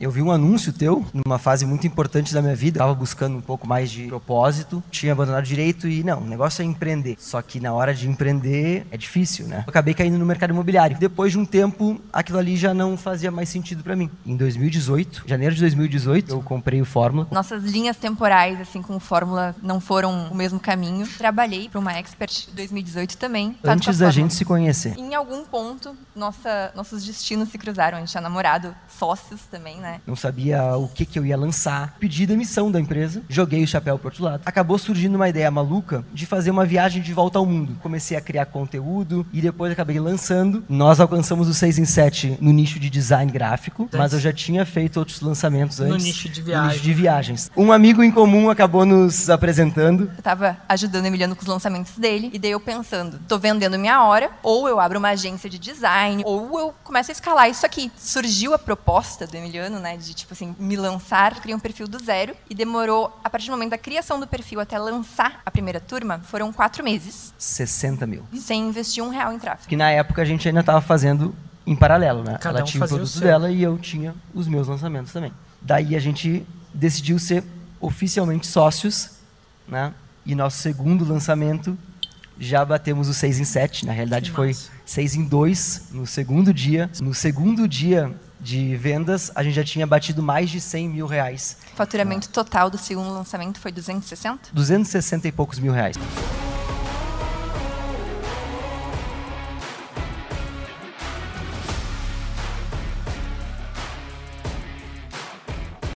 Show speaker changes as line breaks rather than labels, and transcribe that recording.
Eu vi um anúncio teu numa fase muito importante da minha vida. Tava buscando um pouco mais de propósito, tinha abandonado direito e não, o negócio é empreender. Só que na hora de empreender é difícil, né? Eu acabei caindo no mercado imobiliário. Depois de um tempo, aquilo ali já não fazia mais sentido para mim. Em 2018, janeiro de 2018, eu comprei o Fórmula.
Nossas linhas temporais, assim, com o Fórmula, não foram o mesmo caminho. Trabalhei para uma expert em 2018 também.
Antes da gente se conhecer.
Em algum ponto, nossa, nossos destinos se cruzaram. A gente tinha namorado, sócios também, né?
Né? Não sabia o que, que eu ia lançar. Pedi demissão da empresa, joguei o chapéu pro outro lado. Acabou surgindo uma ideia maluca de fazer uma viagem de volta ao mundo. Comecei a criar conteúdo e depois acabei lançando. Nós alcançamos o 6 em 7 no nicho de design gráfico, mas eu já tinha feito outros lançamentos antes.
No nicho de viagem.
nicho de viagens. Um amigo em comum acabou nos apresentando.
Eu tava ajudando o Emiliano com os lançamentos dele e daí eu pensando, tô vendendo minha hora, ou eu abro uma agência de design, ou eu começo a escalar isso aqui. Surgiu a proposta do Emiliano né, de tipo assim, me lançar, criei um perfil do zero e demorou, a partir do momento da criação do perfil até lançar a primeira turma, foram quatro meses.
60 mil.
Sem investir um real em tráfego.
Que na época a gente ainda estava fazendo em paralelo, né?
Cada
Ela
um
tinha o
fazia o
produto
seu.
dela e eu tinha os meus lançamentos também. Daí a gente decidiu ser oficialmente sócios, né? E nosso segundo lançamento já batemos o 6 em 7. Na realidade
Que
foi
massa.
6 em 2 no segundo dia. No segundo dia de vendas, a gente já tinha batido mais de 100 mil reais.
O faturamento total do segundo lançamento foi 260.
260 e poucos mil reais.